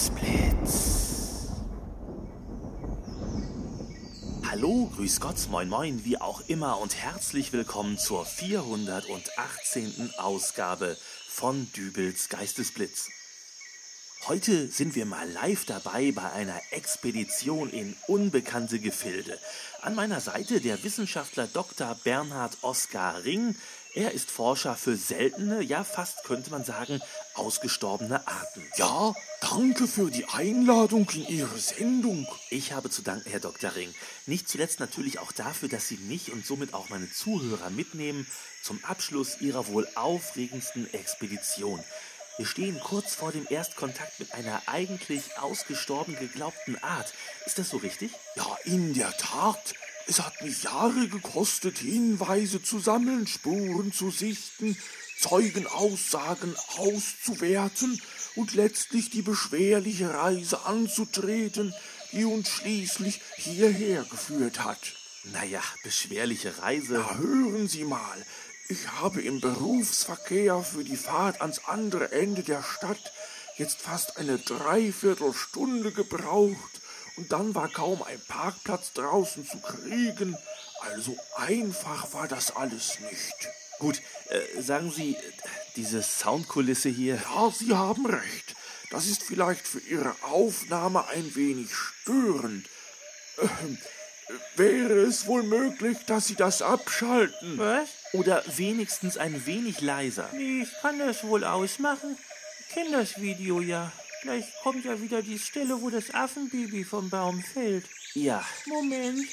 Geistesblitz. Hallo, grüß Gott, moin moin, wie auch immer und herzlich willkommen zur 418. Ausgabe von Dübels Geistesblitz. Heute sind wir mal live dabei bei einer Expedition in unbekannte Gefilde. An meiner Seite der Wissenschaftler Dr. Bernhard Oskar Ring. Er ist Forscher für seltene, ja fast könnte man sagen, ausgestorbene Arten. Ja, danke für die Einladung in Ihre Sendung. Ich habe zu danken, Herr Dr. Ring. Nicht zuletzt natürlich auch dafür, dass Sie mich und somit auch meine Zuhörer mitnehmen zum Abschluss Ihrer wohl aufregendsten Expedition. Wir stehen kurz vor dem Erstkontakt mit einer eigentlich ausgestorben geglaubten Art. Ist das so richtig? Ja, in der Tat. Es hat mich Jahre gekostet, Hinweise zu sammeln, Spuren zu sichten, Zeugenaussagen auszuwerten und letztlich die beschwerliche Reise anzutreten, die uns schließlich hierher geführt hat. Naja, beschwerliche Reise. Ja, hören Sie mal, ich habe im Berufsverkehr für die Fahrt ans andere Ende der Stadt jetzt fast eine Dreiviertelstunde gebraucht und dann war kaum ein Parkplatz draußen zu kriegen. Also einfach war das alles nicht. Gut, äh, sagen Sie, diese Soundkulisse hier. Ja, Sie haben recht. Das ist vielleicht für Ihre Aufnahme ein wenig störend. Ähm, wäre es wohl möglich, dass Sie das abschalten? Was? Oder wenigstens ein wenig leiser. Ich kann das wohl ausmachen. Ich kenne das Video ja. Gleich kommt ja wieder die Stelle, wo das Affenbaby vom Baum fällt. Ja. Moment.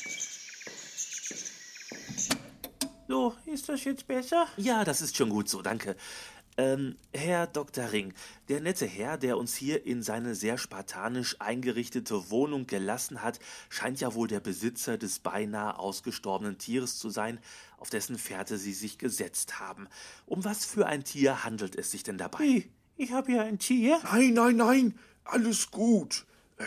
So, ist das jetzt besser? Ja, das ist schon gut so, danke. Ähm, Herr Dr. Ring, der nette Herr, der uns hier in seine sehr spartanisch eingerichtete Wohnung gelassen hat, scheint ja wohl der Besitzer des beinahe ausgestorbenen Tieres zu sein, auf dessen Fährte Sie sich gesetzt haben. Um was für ein Tier handelt es sich denn dabei? Wie? Ich habe ja ein Tier? Nein, nein, nein, alles gut. Äh,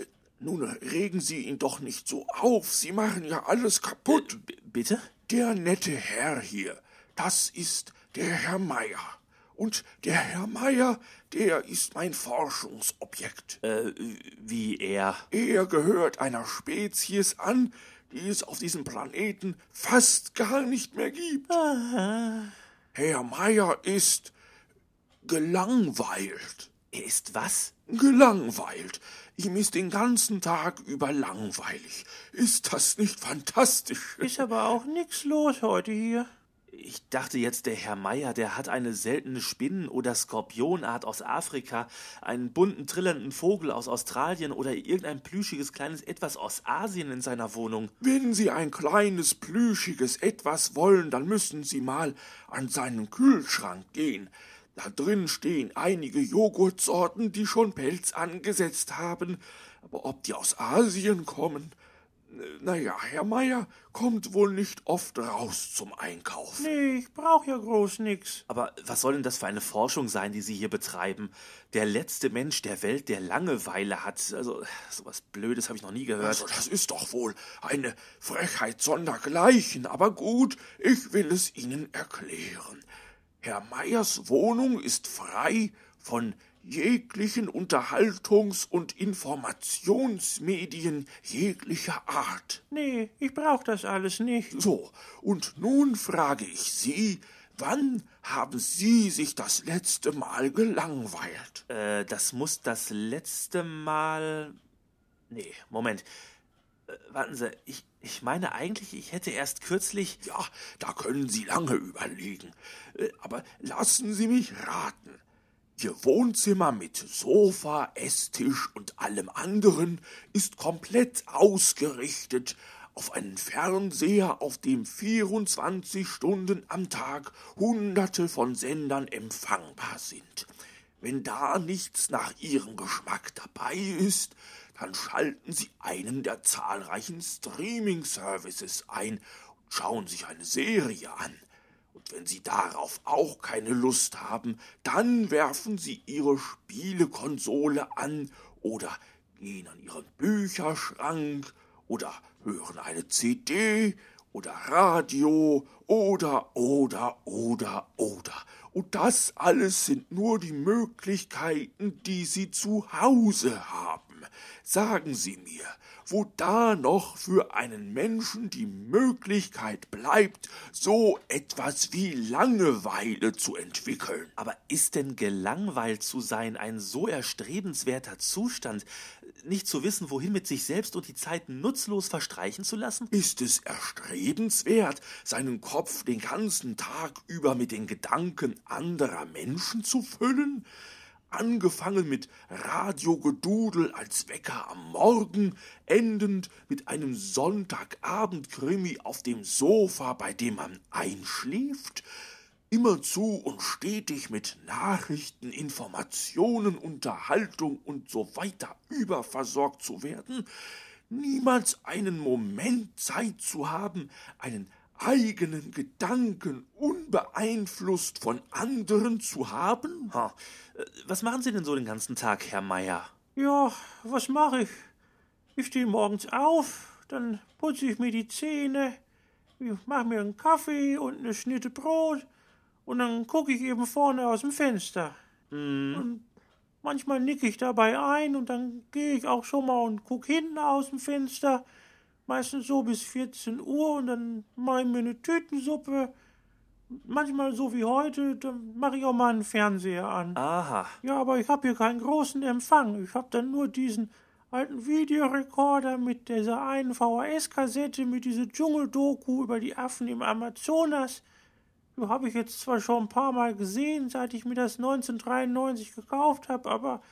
äh, nun regen Sie ihn doch nicht so auf. Sie machen ja alles kaputt. Äh, bitte? Der nette Herr hier, das ist der Herr Meier. Und der Herr Meier, der ist mein Forschungsobjekt. Äh, wie er? Er gehört einer Spezies an, die es auf diesem Planeten fast gar nicht mehr gibt. Aha. Herr Meier ist gelangweilt. Er ist was? Gelangweilt. Ihm ist den ganzen Tag über langweilig. Ist das nicht fantastisch? Ist aber auch nix los heute hier. Ich dachte jetzt, der Herr Meier, der hat eine seltene Spinnen- oder Skorpionart aus Afrika, einen bunten, trillernden Vogel aus Australien oder irgendein plüschiges kleines Etwas aus Asien in seiner Wohnung. Wenn Sie ein kleines, plüschiges Etwas wollen, dann müssen Sie mal an seinen Kühlschrank gehen. Da drin stehen einige Joghurtsorten, die schon Pelz angesetzt haben. Aber ob die aus Asien kommen? Naja, Herr Meier kommt wohl nicht oft raus zum Einkauf. Nee, ich brauch ja groß nix. Aber was soll denn das für eine Forschung sein, die Sie hier betreiben? Der letzte Mensch der Welt, der Langeweile hat. Also, sowas Blödes habe ich noch nie gehört. Also, das ist doch wohl eine Frechheit sondergleichen. Aber gut, ich will es Ihnen erklären. Herr Meyers Wohnung ist frei von jeglichen Unterhaltungs- und Informationsmedien jeglicher Art. Nee, ich brauch das alles nicht. So, und nun frage ich Sie, wann haben Sie sich das letzte Mal gelangweilt? Äh, das muss das letzte Mal. Nee, Moment. Äh, warten Sie, ich, ich meine eigentlich, ich hätte erst kürzlich. Ja, da können Sie lange überlegen. Äh, aber lassen Sie mich raten. Ihr Wohnzimmer mit Sofa, Esstisch und allem anderen ist komplett ausgerichtet auf einen Fernseher, auf dem 24 Stunden am Tag hunderte von Sendern empfangbar sind. Wenn da nichts nach Ihrem Geschmack dabei ist, dann schalten Sie einen der zahlreichen Streaming-Services ein und schauen sich eine Serie an. Und wenn Sie darauf auch keine Lust haben, dann werfen Sie Ihre Spielekonsole an oder gehen an Ihren Bücherschrank oder hören eine CD oder Radio oder oder oder oder Und das alles sind nur die Möglichkeiten, die Sie zu Hause haben. Sagen Sie mir, wo da noch für einen Menschen die Möglichkeit bleibt, so etwas wie Langeweile zu entwickeln. Aber ist denn gelangweilt zu sein ein so erstrebenswerter Zustand, nicht zu wissen, wohin mit sich selbst und die Zeit nutzlos verstreichen zu lassen? Ist es erstrebenswert, seinen Kopf den ganzen Tag über mit den Gedanken anderer Menschen zu füllen? Angefangen mit Radiogedudel als Wecker am Morgen, endend mit einem Sonntagabendkrimi auf dem Sofa, bei dem man einschläft, immerzu und stetig mit Nachrichten, Informationen, Unterhaltung und so weiter überversorgt zu werden, niemals einen Moment Zeit zu haben, einen eigenen Gedanken unbeeinflusst von anderen zu haben? Ha. Was machen Sie denn so den ganzen Tag, Herr Meier? Ja, was mache ich? Ich stehe morgens auf, dann putze ich mir die Zähne, ich mache mir einen Kaffee und eine Schnitte Brot und dann gucke ich eben vorne aus dem Fenster. Hm. Und manchmal nicke ich dabei ein und dann gehe ich auch schon mal und gucke hinten aus dem Fenster meistens so bis 14 Uhr und dann mache ich mir eine Tütensuppe. Manchmal so wie heute, dann mache ich auch mal einen Fernseher an. Aha. Ja, aber ich habe hier keinen großen Empfang. Ich habe dann nur diesen alten Videorekorder mit dieser einen VHS-Kassette mit dieser Dschungeldoku über die Affen im Amazonas. Die habe ich jetzt zwar schon ein paar Mal gesehen, seit ich mir das 1993 gekauft habe, aber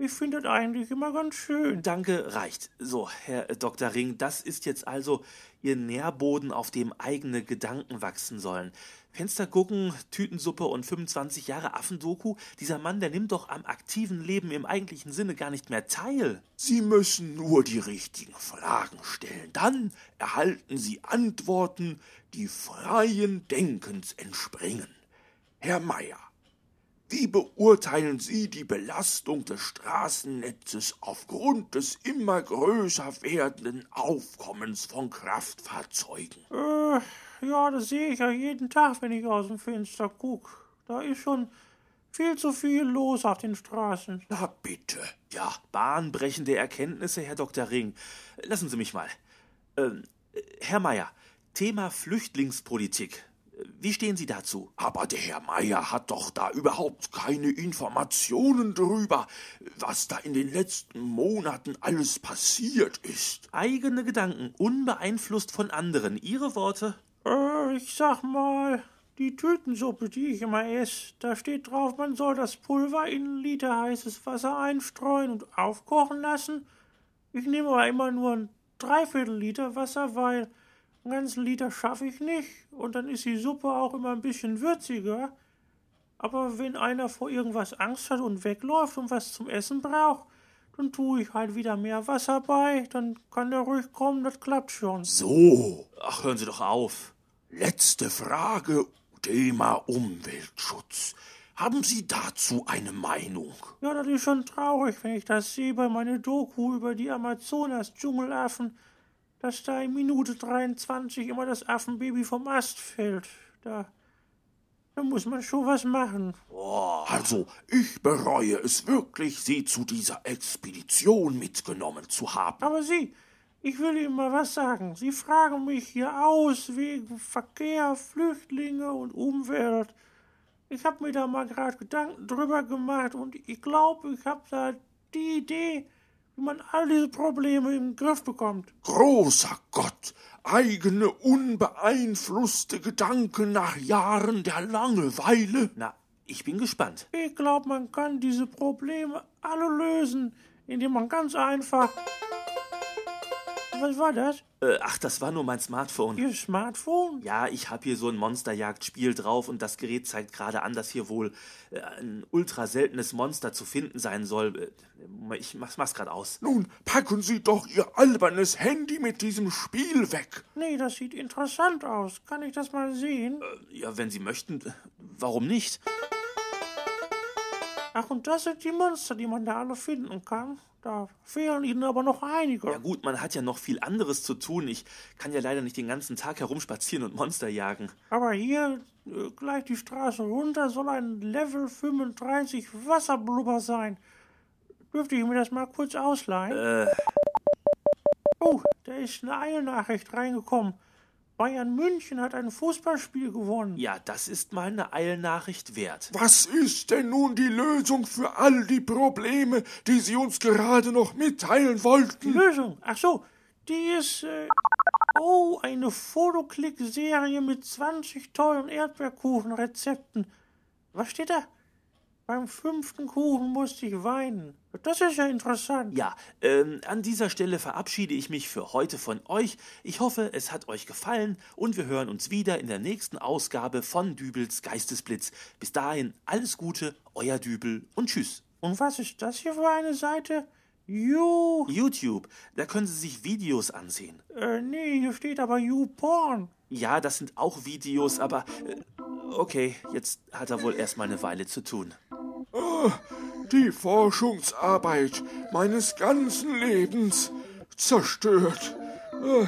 ich finde das eigentlich immer ganz schön. Danke, reicht. So, Herr Dr. Ring, das ist jetzt also Ihr Nährboden, auf dem eigene Gedanken wachsen sollen. Fenster gucken, Tütensuppe und 25 Jahre Affendoku. Dieser Mann, der nimmt doch am aktiven Leben im eigentlichen Sinne gar nicht mehr teil. Sie müssen nur die richtigen Fragen stellen. Dann erhalten Sie Antworten, die freien Denkens entspringen. Herr Meier, wie beurteilen Sie die Belastung des Straßennetzes aufgrund des immer größer werdenden Aufkommens von Kraftfahrzeugen? Äh, ja, das sehe ich ja jeden Tag, wenn ich aus dem Fenster gucke. Da ist schon viel zu viel los auf den Straßen. Na bitte. Ja, bahnbrechende Erkenntnisse, Herr Dr. Ring. Lassen Sie mich mal. Ähm, Herr Meier, Thema Flüchtlingspolitik. Wie stehen Sie dazu? Aber der Herr Meier hat doch da überhaupt keine Informationen drüber, was da in den letzten Monaten alles passiert ist. Eigene Gedanken, unbeeinflusst von anderen. Ihre Worte? Äh, ich sag mal, die Tütensuppe, die ich immer esse, da steht drauf, man soll das Pulver in einen Liter heißes Wasser einstreuen und aufkochen lassen. Ich nehme aber immer nur ein Dreiviertel Liter Wasser, weil einen ganzen Liter schaffe ich nicht und dann ist die Suppe auch immer ein bisschen würziger. Aber wenn einer vor irgendwas Angst hat und wegläuft und was zum Essen braucht, dann tue ich halt wieder mehr Wasser bei, dann kann der ruhig kommen, das klappt schon. So. Ach, hören Sie doch auf. Letzte Frage, Thema Umweltschutz. Haben Sie dazu eine Meinung? Ja, das ist schon traurig, wenn ich das sehe bei meiner Doku über die Amazonas-Dschungelaffen dass da in Minute 23 immer das Affenbaby vom Ast fällt. Da, da muss man schon was machen. Oh, also, ich bereue es wirklich, Sie zu dieser Expedition mitgenommen zu haben. Aber Sie, ich will Ihnen mal was sagen. Sie fragen mich hier aus wegen Verkehr, Flüchtlinge und Umwelt. Ich habe mir da mal gerade Gedanken drüber gemacht und ich glaube, ich habe da die Idee, wie man all diese Probleme im Griff bekommt. Großer Gott, eigene unbeeinflusste Gedanken nach Jahren der Langeweile. Na, ich bin gespannt. Ich glaube, man kann diese Probleme alle lösen, indem man ganz einfach. Was war das? Äh, ach, das war nur mein Smartphone. Ihr Smartphone? Ja, ich habe hier so ein Monsterjagdspiel drauf und das Gerät zeigt gerade an, dass hier wohl äh, ein ultra seltenes Monster zu finden sein soll. Äh, ich mach's, mach's gerade aus. Nun, packen Sie doch Ihr albernes Handy mit diesem Spiel weg. Nee, das sieht interessant aus. Kann ich das mal sehen? Äh, ja, wenn Sie möchten. Warum nicht? Ach, und das sind die Monster, die man da alle finden kann. Da fehlen ihnen aber noch einige. Ja gut, man hat ja noch viel anderes zu tun. Ich kann ja leider nicht den ganzen Tag herumspazieren und Monster jagen. Aber hier, äh, gleich die Straße runter, soll ein Level 35 Wasserblubber sein. Dürfte ich mir das mal kurz ausleihen? Äh, Oh, da ist eine Eilnachricht reingekommen. Bayern München hat ein Fußballspiel gewonnen. ja, das ist mal eine Eilnachricht wert. Was ist denn nun die Lösung für all die Probleme, die Sie uns gerade noch mitteilen Die wollten? Lösung. Ach so, die ist. Äh, oh, eine Fotoklick-Serie mit 20 tollen Erdbeerkuchenrezepten. Was steht da? Beim fünften Kuchen musste ich weinen. Das ist ja interessant. Ja, ähm, an dieser Stelle verabschiede ich mich für heute von euch. Ich hoffe, es hat euch gefallen und wir hören uns wieder in der nächsten Ausgabe von Dübels Geistesblitz. Bis dahin alles Gute, euer Dübel und tschüss. Und was ist das hier für eine Seite? You. YouTube, da können Sie sich Videos ansehen. Äh, nee, hier steht aber YouPorn. Ja, das sind auch Videos, aber äh, okay, jetzt hat er wohl erstmal eine Weile zu tun. Die Forschungsarbeit meines ganzen Lebens zerstört. Äh,